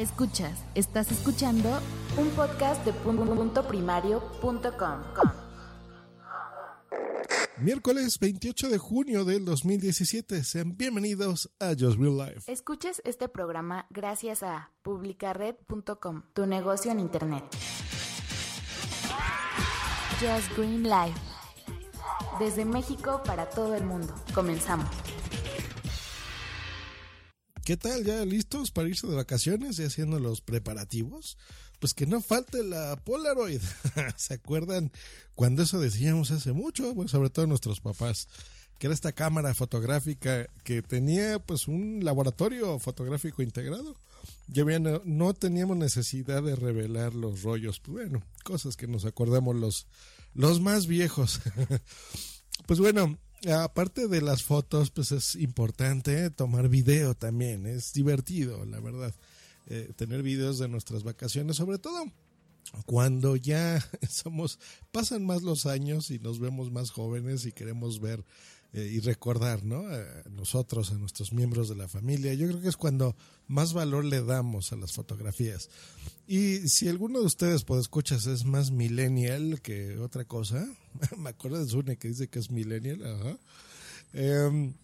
Escuchas, estás escuchando un podcast de punto primario.com. Miércoles 28 de junio del 2017. Sean bienvenidos a Just Real Life. Escuches este programa gracias a publicared.com, tu negocio en internet. Just Green Life. Desde México para todo el mundo. Comenzamos. ¿Qué tal? ¿Ya listos para irse de vacaciones y haciendo los preparativos? Pues que no falte la Polaroid. ¿Se acuerdan cuando eso decíamos hace mucho? Bueno, sobre todo nuestros papás, que era esta cámara fotográfica que tenía pues un laboratorio fotográfico integrado. Ya bien, no, teníamos necesidad de revelar los rollos. Pues bueno, cosas que nos acordamos los, los más viejos. pues bueno, aparte de las fotos, pues es importante tomar video también. Es divertido, la verdad, eh, tener videos de nuestras vacaciones, sobre todo cuando ya somos, pasan más los años y nos vemos más jóvenes y queremos ver eh, y recordar, ¿no? A nosotros, a nuestros miembros de la familia. Yo creo que es cuando más valor le damos a las fotografías. Y si alguno de ustedes, pues escuchas, es más millennial que otra cosa, me acuerdo de Zune que dice que es millennial, ajá. Em,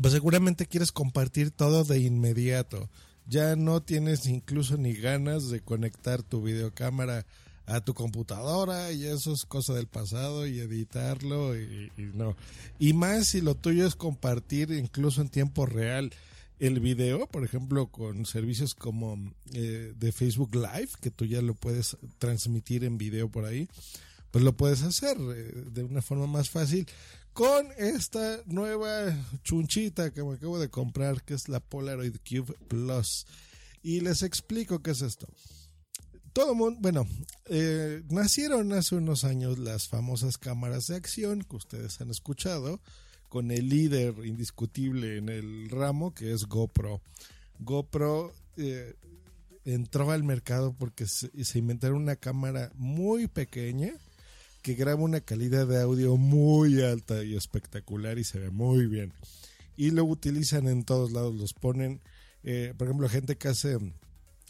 pues seguramente quieres compartir todo de inmediato. Ya no tienes incluso ni ganas de conectar tu videocámara a tu computadora y eso es cosa del pasado y editarlo y, no. Y más si lo tuyo es compartir incluso en tiempo real el video, por ejemplo, con servicios como eh, de Facebook Live, que tú ya lo puedes transmitir en video por ahí, pues lo puedes hacer eh, de una forma más fácil con esta nueva chunchita que me acabo de comprar, que es la Polaroid Cube Plus. Y les explico qué es esto todo mundo, bueno, eh, nacieron hace unos años las famosas cámaras de acción que ustedes han escuchado, con el líder indiscutible en el ramo que es GoPro. GoPro eh, entró al mercado porque se, inventaron una cámara muy pequeña que graba una calidad de audio muy alta y espectacular y se ve muy bien. Y lo utilizan en todos lados, los ponen, eh, por ejemplo, gente que hace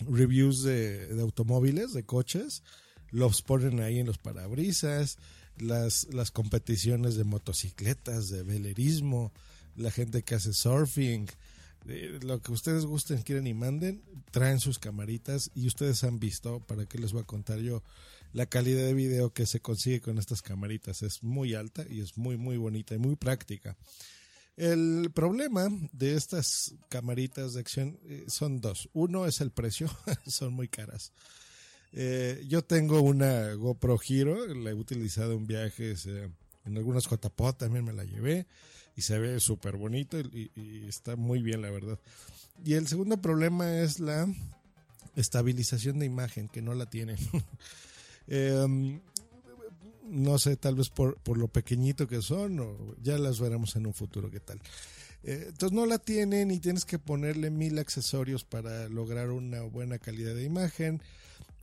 reviews de, de, automóviles, de coches, los ponen ahí en los parabrisas, las, las competiciones de motocicletas, de velerismo, la gente que hace surfing, eh, lo que ustedes gusten, quieren y manden, traen sus camaritas y ustedes han visto, para qué les voy a contar yo, la calidad de video que se consigue con estas camaritas es muy alta y es muy, muy bonita y muy práctica. El problema de estas camaritas de acción eh, son dos. Uno es el precio, son muy caras. Eh, yo tengo una GoPro Hero, la he utilizado en viajes, eh, en algunas JPO también me la llevé y se ve súper bonito y, y, está muy bien, la verdad. Y el segundo problema es la estabilización de imagen, que no la tienen. eh, no sé, tal vez por, por lo pequeñito que son, o ya las veremos en un futuro qué tal. Eh, entonces no la tienen y tienes que ponerle mil accesorios para lograr una buena calidad de imagen.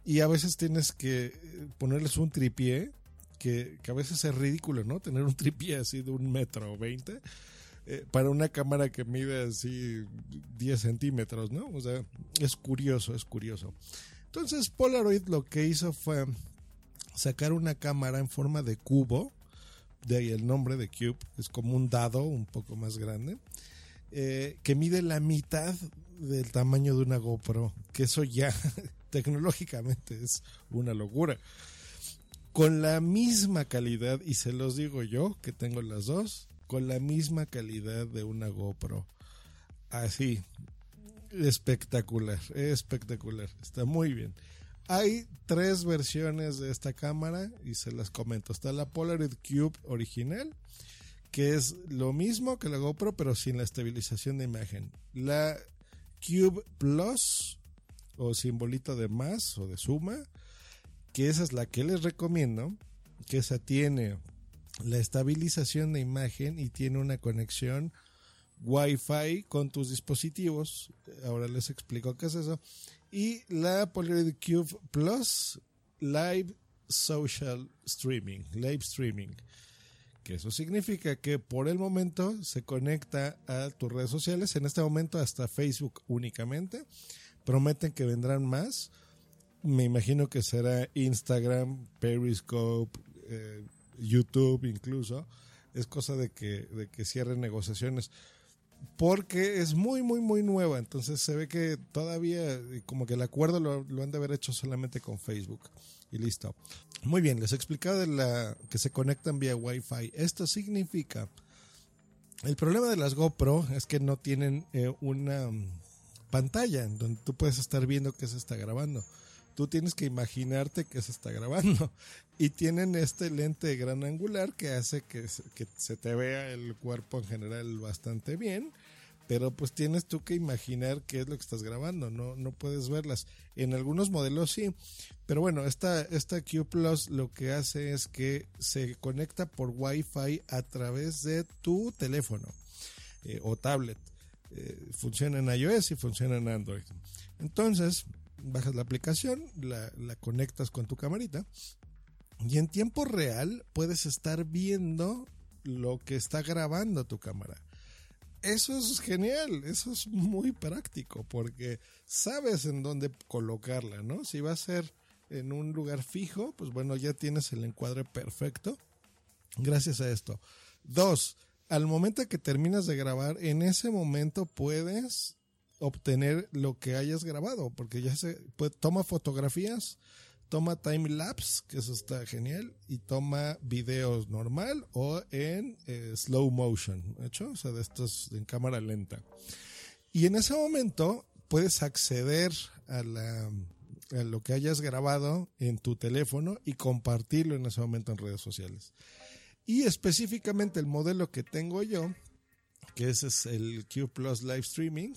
Y a veces tienes que ponerles un tripié, que, que a veces es ridículo, ¿no? Tener un tripié así de un metro o veinte. Eh, para una cámara que mide así 10 centímetros, ¿no? O sea, es curioso, es curioso. Entonces Polaroid lo que hizo fue sacar una cámara en forma de cubo, de ahí el nombre de Cube, es como un dado un poco más grande, eh, que mide la mitad del tamaño de una GoPro, que eso ya tecnológicamente es una locura. Con la misma calidad, y se los digo yo, que tengo las dos, con la misma calidad de una GoPro. Así, espectacular, espectacular, está muy bien. Hay tres versiones de esta cámara y se las comento. Está la Polaroid Cube original, que es lo mismo que la GoPro, pero sin la estabilización de imagen. La Cube Plus, o simbolito de más o de suma, que esa es la que les recomiendo, que esa tiene la estabilización de imagen y tiene una conexión Wi-Fi con tus dispositivos. Ahora les explico qué es eso y la Polaroid Cube Plus Live Social Streaming, Live Streaming. Que eso significa que por el momento se conecta a tus redes sociales, en este momento hasta Facebook únicamente, Prometen que vendrán más. Me imagino que será Instagram, Periscope, eh, YouTube incluso. Es cosa de que, de que cierren negociaciones porque es muy, muy, muy nueva. Entonces se ve que todavía, como que el acuerdo lo, han de haber hecho solamente con Facebook. Y listo. Muy bien, les he explicado de la, que se conectan vía Wi-Fi. Esto significa. El problema de las GoPro es que no tienen eh, una pantalla en donde tú puedes estar viendo qué se está grabando tú tienes que imaginarte que se está grabando. Y tienen este lente gran angular que hace que, se te vea el cuerpo en general bastante bien. Pero pues tienes tú que imaginar qué es lo que estás grabando, no, no puedes verlas. En algunos modelos sí, pero bueno, esta, esta Q Plus lo que hace es que se conecta por Wi-Fi a través de tu teléfono eh, o tablet. Eh, funciona en iOS y funciona en Android. Entonces, bajas la aplicación, la, conectas con tu camarita y en tiempo real puedes estar viendo lo que está grabando tu cámara. Eso es genial, eso es muy práctico porque sabes en dónde colocarla, ¿no? Si va a ser en un lugar fijo, pues bueno, ya tienes el encuadre perfecto gracias a esto. Dos, al momento que terminas de grabar, en ese momento puedes obtener lo que hayas grabado, porque ya se toma fotografías, toma time lapse, que eso está genial, y toma videos normal o en eh, slow motion, ¿hecho? O sea, de estos en cámara lenta. Y en ese momento puedes acceder a, la, a lo que hayas grabado en tu teléfono y compartirlo en ese momento en redes sociales. Y específicamente el modelo que tengo yo, que ese es el Q Plus Live Streaming,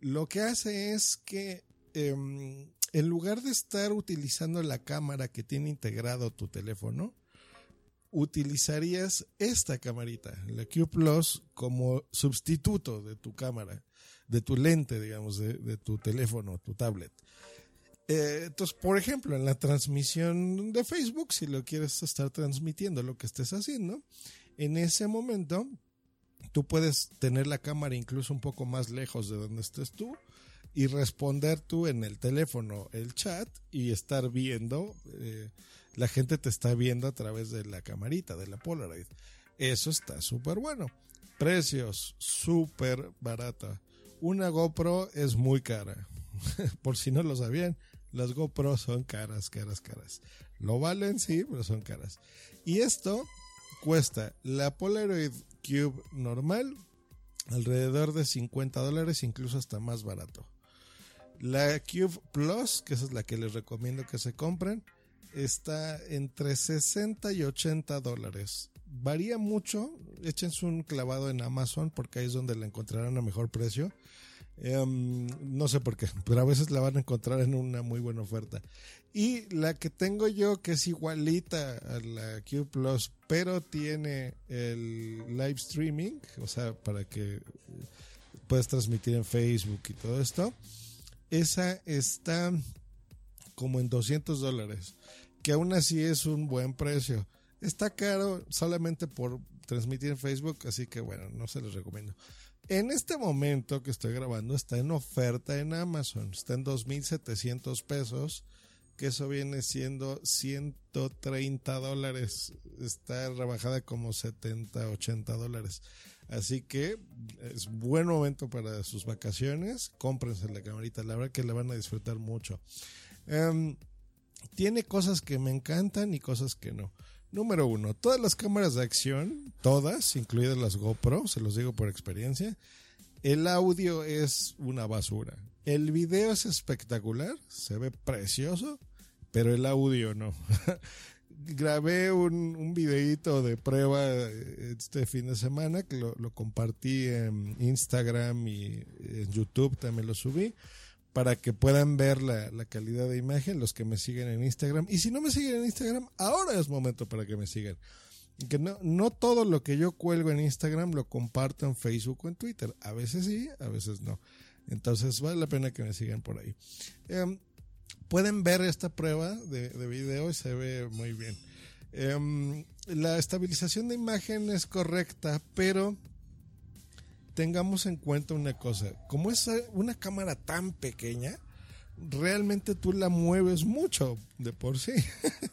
lo que hace es que em, en lugar de estar utilizando la cámara que tiene integrado tu teléfono, utilizarías esta camarita, la Q Plus, como sustituto de tu cámara, de tu lente, digamos, de, tu teléfono, tu tablet. Eh, entonces, por ejemplo, en la transmisión de Facebook, si lo quieres estar transmitiendo lo que estés haciendo, en ese momento tú puedes tener la cámara incluso un poco más lejos de donde estés tú y responder tú en el teléfono el chat y estar viendo, eh, la gente te está viendo a través de la camarita, de la Polaroid. Eso está súper bueno. Precios, súper barata. Una GoPro es muy cara. Por si no lo sabían, las GoPro son caras, caras, caras. Lo valen, sí, pero son caras. Y esto cuesta la Polaroid Cube normal, alrededor de 50 dólares, incluso hasta más barato. La Cube Plus, que esa es la que les recomiendo que se compren, está entre 60 y 80 dólares. Varía mucho, échense un clavado en Amazon porque ahí es donde la encontrarán a mejor precio. Em, no sé por qué, pero a veces la van a encontrar en una muy buena oferta. Y la que tengo yo, que es igualita a la Q Plus, pero tiene el live streaming, o sea, para que puedas transmitir en Facebook y todo esto. Esa está como en 200 dólares, que aún así es un buen precio. Está caro solamente por transmitir en Facebook, así que bueno, no se los recomiendo. En este momento que estoy grabando está en oferta en Amazon, está en 2.700 pesos, que eso viene siendo 130 dólares, está rebajada como 70, 80 dólares. Así que es buen momento para sus vacaciones, cómprense la camarita, la verdad que la van a disfrutar mucho. Em, tiene cosas que me encantan y cosas que no. Número uno, todas las cámaras de acción, todas, incluidas las GoPro, se los digo por experiencia, el audio es una basura. El video es espectacular, se ve precioso, pero el audio no. Grabé un, un de prueba eh, este fin de semana que lo, compartí en Instagram y en YouTube también lo subí para que puedan ver la, calidad de imagen los que me siguen en Instagram. Y si no me siguen en Instagram, ahora es momento para que me sigan. Que no, no todo lo que yo cuelgo en Instagram lo comparto en Facebook o en Twitter. A veces sí, a veces no. Entonces vale la pena que me sigan por ahí. Em, pueden ver esta prueba de, de, video y se ve muy bien. Em, la estabilización de imagen es correcta, pero tengamos en cuenta una cosa, como es una cámara tan pequeña, realmente tú la mueves mucho de por sí.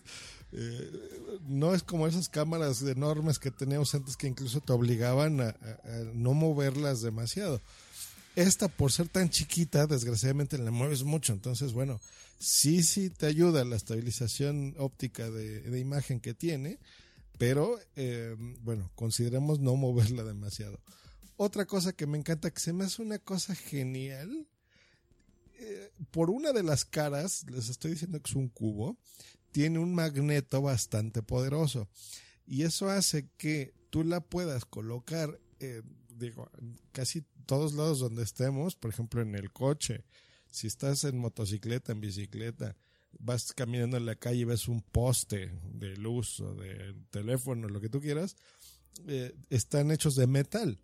Eh, no es como esas cámaras enormes que teníamos antes que incluso te obligaban a, no moverlas demasiado. Esta, por ser tan chiquita, desgraciadamente la mueves mucho. Entonces, bueno, sí, sí te ayuda la estabilización óptica de, imagen que tiene, pero eh, bueno, consideremos no moverla demasiado. Otra cosa que me encanta, que se me hace una cosa genial, eh, por una de las caras, les estoy diciendo que es un cubo, tiene un magneto bastante poderoso. Y eso hace que tú la puedas colocar, eh, digo, casi todos lados donde estemos, por ejemplo en el coche, si estás en motocicleta, en bicicleta, vas caminando en la calle y ves un poste de luz o de teléfono, lo que tú quieras, eh, están hechos de metal.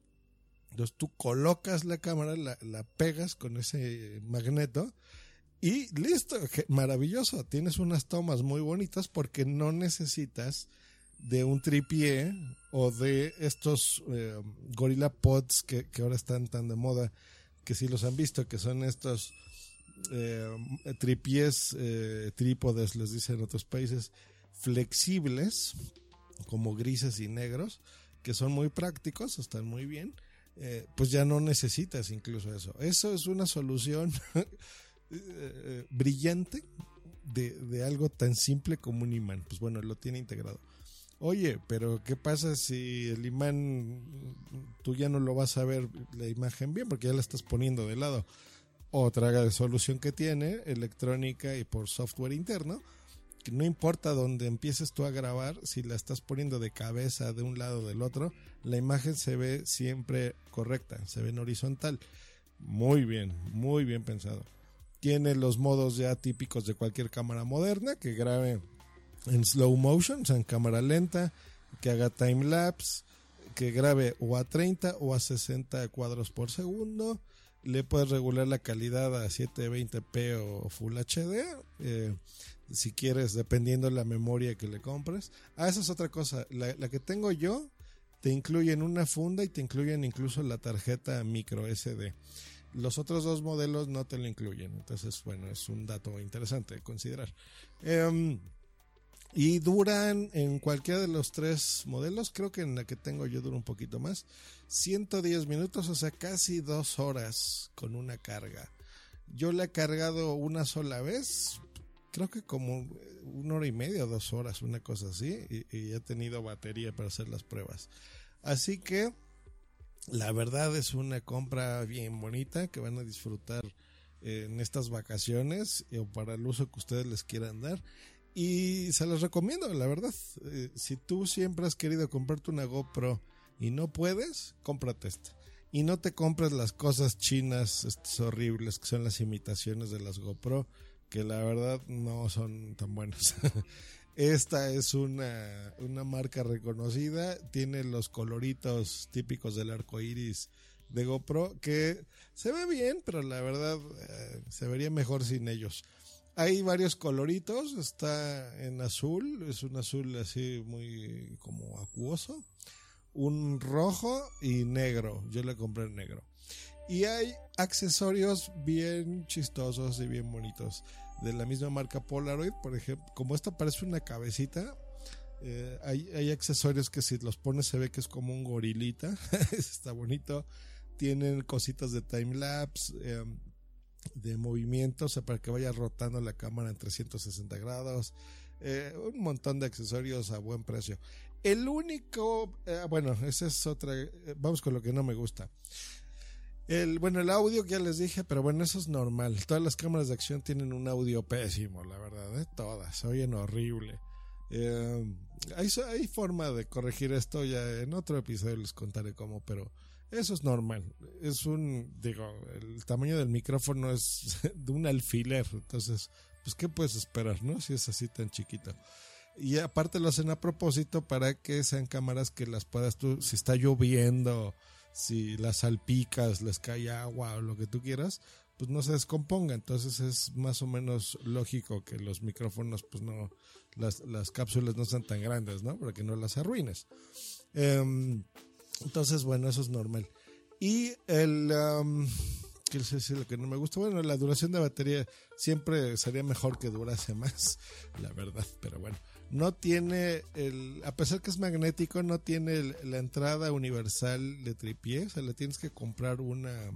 Entonces tú colocas la cámara, la, la pegas con ese magneto y listo, maravilloso. Tienes unas tomas muy bonitas porque no necesitas de un tripié o de estos eh, Gorilla Pods que, ahora están tan de moda, que si los han visto, que son estos eh, eh, trípodes, les dicen en otros países, flexibles, como grises y negros, que son muy prácticos, están muy bien. Eh, pues ya no necesitas incluso eso. Eso es una solución Eh, brillante de, algo tan simple como un imán. Pues bueno, lo tiene integrado. Oye, pero ¿qué pasa si el imán tú ya no lo vas a ver la imagen bien porque ya la estás poniendo de lado? Otra solución que tiene, electrónica y por software interno, que no importa dónde empieces tú a grabar, si la estás poniendo de cabeza de un lado o del otro, la imagen se ve siempre correcta, se ve en horizontal. Muy bien, muy bien pensado. Tiene los modos ya típicos de cualquier cámara moderna, que grabe en slow motion, o sea, en cámara lenta, que haga time lapse, que grabe o a 30 o a 60 cuadros por segundo. Le puedes regular la calidad a 720p o Full HD. Eh, si quieres, dependiendo de la memoria que le compres. Ah, esa es otra cosa. La, que tengo yo te incluyen una funda y te incluyen incluso la tarjeta micro SD. Los otros dos modelos no te lo incluyen. Entonces, bueno, es un dato interesante de considerar. Em, y duran en cualquiera de los tres modelos, creo que en la que tengo yo dura un poquito más, 110 minutos, o sea, casi dos horas con una carga. Yo la he cargado una sola vez, creo que como una hora y media, dos horas, una cosa así, y, he tenido batería para hacer las pruebas. Así que la verdad es una compra bien bonita que van a disfrutar eh, en estas vacaciones o para el uso que ustedes les quieran dar. Y se los recomiendo, la verdad. Eh, si tú siempre has querido comprarte una GoPro y no puedes, cómprate esta. Y no te compres las cosas chinas estas horribles que son las imitaciones de las GoPro, que la verdad no son tan buenas. Esta es una, marca reconocida, tiene los coloritos típicos del arco iris de GoPro que se ve bien, pero la verdad eh, se vería mejor sin ellos. Hay varios coloritos, está en azul, es un azul así muy como acuoso, un rojo y negro, yo le compré el negro. Y hay accesorios bien chistosos y bien bonitos de la misma marca Polaroid, por ejemplo, como esta parece una cabecita, eh, hay, accesorios que si los pones se ve que es como un gorilita, está bonito, tienen cositas de time lapse, em, de movimiento, o sea, para que vaya rotando la cámara en 360 grados, eh, un montón de accesorios a buen precio. El único, eh, bueno, esa es otra, vamos con lo que no me gusta. El, bueno, el audio que ya les dije, pero bueno, eso es normal. Todas las cámaras de acción tienen un audio pésimo, la verdad, ¿eh? todas, oyen horrible. Eh, hay, hay forma de corregir esto, ya en otro episodio les contaré cómo, pero eso es normal. Es un, digo, el tamaño del micrófono es de un alfiler, entonces, pues, ¿qué puedes esperar, no? Si es así tan chiquito. Y aparte lo hacen a propósito para que sean cámaras que las puedas tú, si está lloviendo si las salpicas, les cae agua o lo que tú quieras, pues no se descomponga. Entonces es más o menos lógico que los micrófonos, pues no, las, las cápsulas no sean tan grandes, ¿no? Para que no las arruines. Em, entonces, bueno, eso es normal. Y el... que es lo que no me gusta. Bueno, la duración de batería siempre sería mejor que durase más, la verdad, pero bueno. No tiene, el, a pesar que es magnético, no tiene la entrada universal de tripié, o sea, le tienes que comprar una,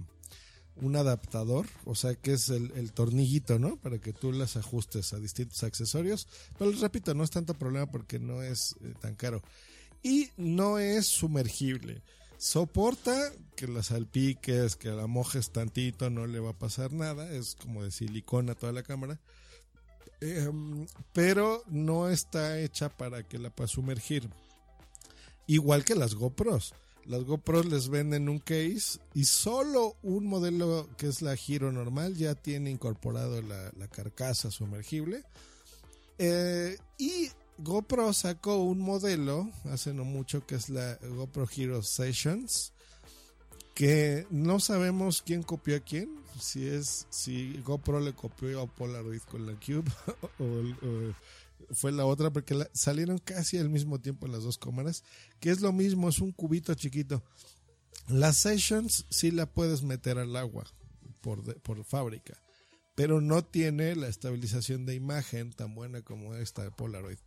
un adaptador, o sea, que es el, tornillito, ¿no? Para que tú las ajustes a distintos accesorios. Pero repito, no es tanto problema porque no es eh, tan caro. Y no es sumergible soporta que la salpiques, que la mojes tantito, no le va a pasar nada, es como de silicona toda la cámara. Em, pero no está hecha para que la puedas sumergir. Igual que las GoPros. Las GoPros les venden un case y solo un modelo que es la Giro normal ya tiene incorporado la, carcasa sumergible. Eh, y GoPro sacó un modelo hace no mucho que es la GoPro Hero Sessions que no sabemos quién copió a quién, si es si GoPro le copió a Polaroid con la Cube o, fue la otra porque salieron casi al mismo tiempo las dos cámaras, que es lo mismo, es un cubito chiquito. Las Sessions sí la puedes meter al agua por, por fábrica, pero no tiene la estabilización de imagen tan buena como esta de Polaroid.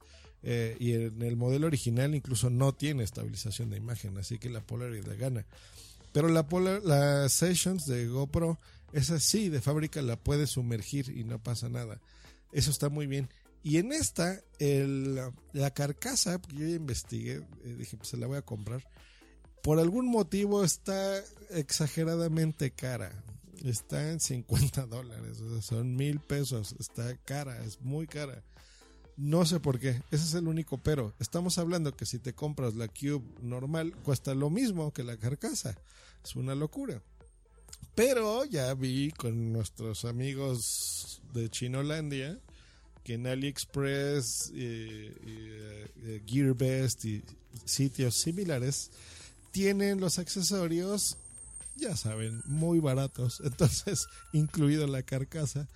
Eh, y en el modelo original incluso no tiene estabilización de imagen, así que la Polaroid gana. Pero la, Polar, la Sessions de GoPro, es así, de fábrica la puede sumergir y no pasa nada. Eso está muy bien. Y en esta, el, la carcasa, porque yo ya investigué, eh, dije, pues se la voy a comprar. Por algún motivo está exageradamente cara. Está en 50 dólares, son mil pesos. Está cara, es muy cara. No sé por qué, ese es el único pero. Estamos hablando que si te compras la Cube normal, cuesta lo mismo que la carcasa. Es una locura. Pero ya vi con nuestros amigos de Chinolandia que en AliExpress, eh, eh, Gearbest y sitios similares tienen los accesorios, ya saben, muy baratos. Entonces, incluido la carcasa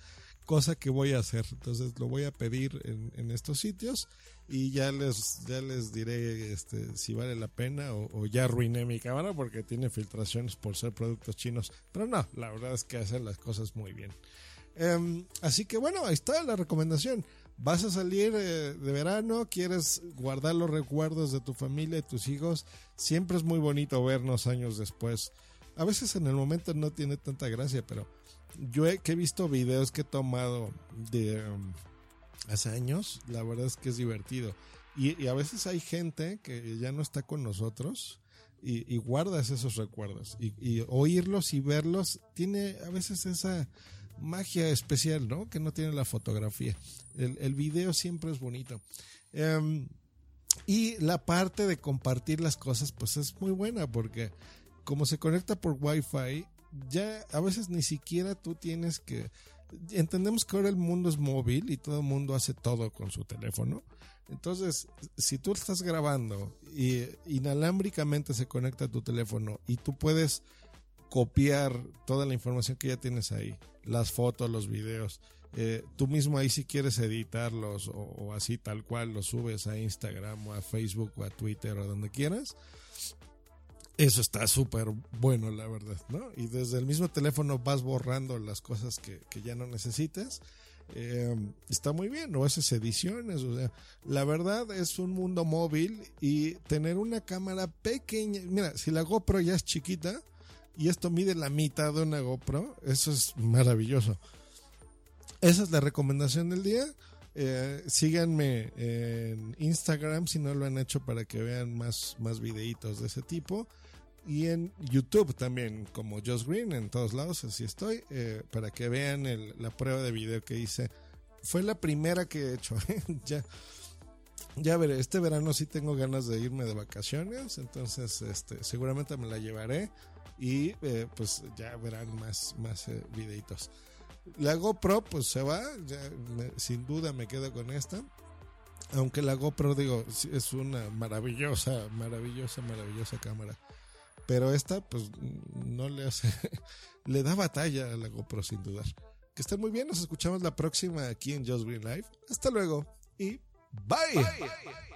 cosa que voy a hacer. Entonces lo voy a pedir en, estos sitios y ya les, ya les diré este, si vale la pena o, ya arruiné mi cámara porque tiene filtraciones por ser productos chinos. Pero no, la verdad es que hacen las cosas muy bien. Em, así que bueno, ahí está la recomendación. Vas a salir eh, de verano, quieres guardar los recuerdos de tu familia y tus hijos. Siempre es muy bonito vernos años después. A veces en el momento no tiene tanta gracia, pero yo he, visto videos que he tomado de um, hace años, la verdad es que es divertido. Y, a veces hay gente que ya no está con nosotros y, guardas esos recuerdos. Y, oírlos y verlos tiene a veces esa magia especial, ¿no? Que no tiene la fotografía. El, el video siempre es bonito. Em, y la parte de compartir las cosas, pues es muy buena porque como se conecta por Wi-Fi, ya a veces ni siquiera tú tienes que... Entendemos que ahora el mundo es móvil y todo el mundo hace todo con su teléfono. Entonces, si tú estás grabando y inalámbricamente se conecta a tu teléfono y tú puedes copiar toda la información que ya tienes ahí, las fotos, los videos, eh, tú mismo ahí si quieres editarlos o, o, así tal cual los subes a Instagram o a Facebook o a Twitter o donde quieras, eso está súper bueno, la verdad, ¿no? Y desde el mismo teléfono vas borrando las cosas que, ya no necesitas. Eh, está muy bien, o haces ediciones, o sea, la verdad es un mundo móvil y tener una cámara pequeña, mira, si la GoPro ya es chiquita y esto mide la mitad de una GoPro, eso es maravilloso. Esa es la recomendación del día. Eh, síganme en Instagram si no lo han hecho para que vean más, más videitos de ese tipo y en YouTube también, como Josh Green, en todos lados, así estoy, eh, para que vean la prueba de video que hice. Fue la primera que he hecho. ¿eh? ya, ya veré, este verano sí tengo ganas de irme de vacaciones, entonces este, seguramente me la llevaré y eh, pues ya verán más, más videitos. La GoPro pues se va, sin duda me quedo con esta. Aunque la GoPro, digo, es una maravillosa, maravillosa, maravillosa cámara. Pero esta, pues, no le hace. le da batalla a la GoPro, sin dudar. Que estén muy bien. Nos escuchamos la próxima aquí en Just Green Live. Hasta luego y bye. bye.